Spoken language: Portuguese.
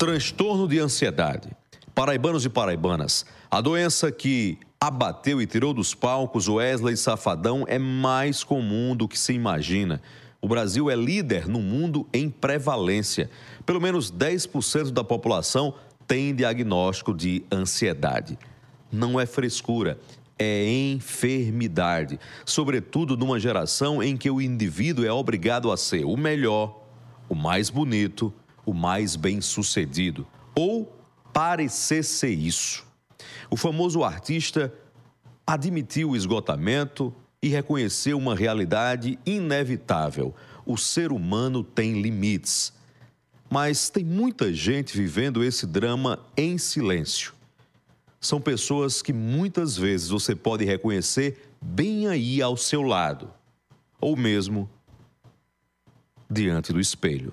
Transtorno de ansiedade. Paraibanos e paraibanas, a doença que abateu e tirou dos palcos Wesley Safadão é mais comum do que se imagina. O Brasil é líder no mundo em prevalência. Pelo menos 10% da população tem diagnóstico de ansiedade. Não é frescura, é enfermidade, sobretudo numa geração em que o indivíduo é obrigado a ser o melhor, o mais bonito, o mais bem-sucedido, ou parecer ser isso. O famoso artista admitiu o esgotamento e reconheceu uma realidade inevitável: o ser humano tem limites. Mas tem muita gente vivendo esse drama em silêncio. São pessoas que muitas vezes você pode reconhecer bem aí ao seu lado, ou mesmo diante do espelho.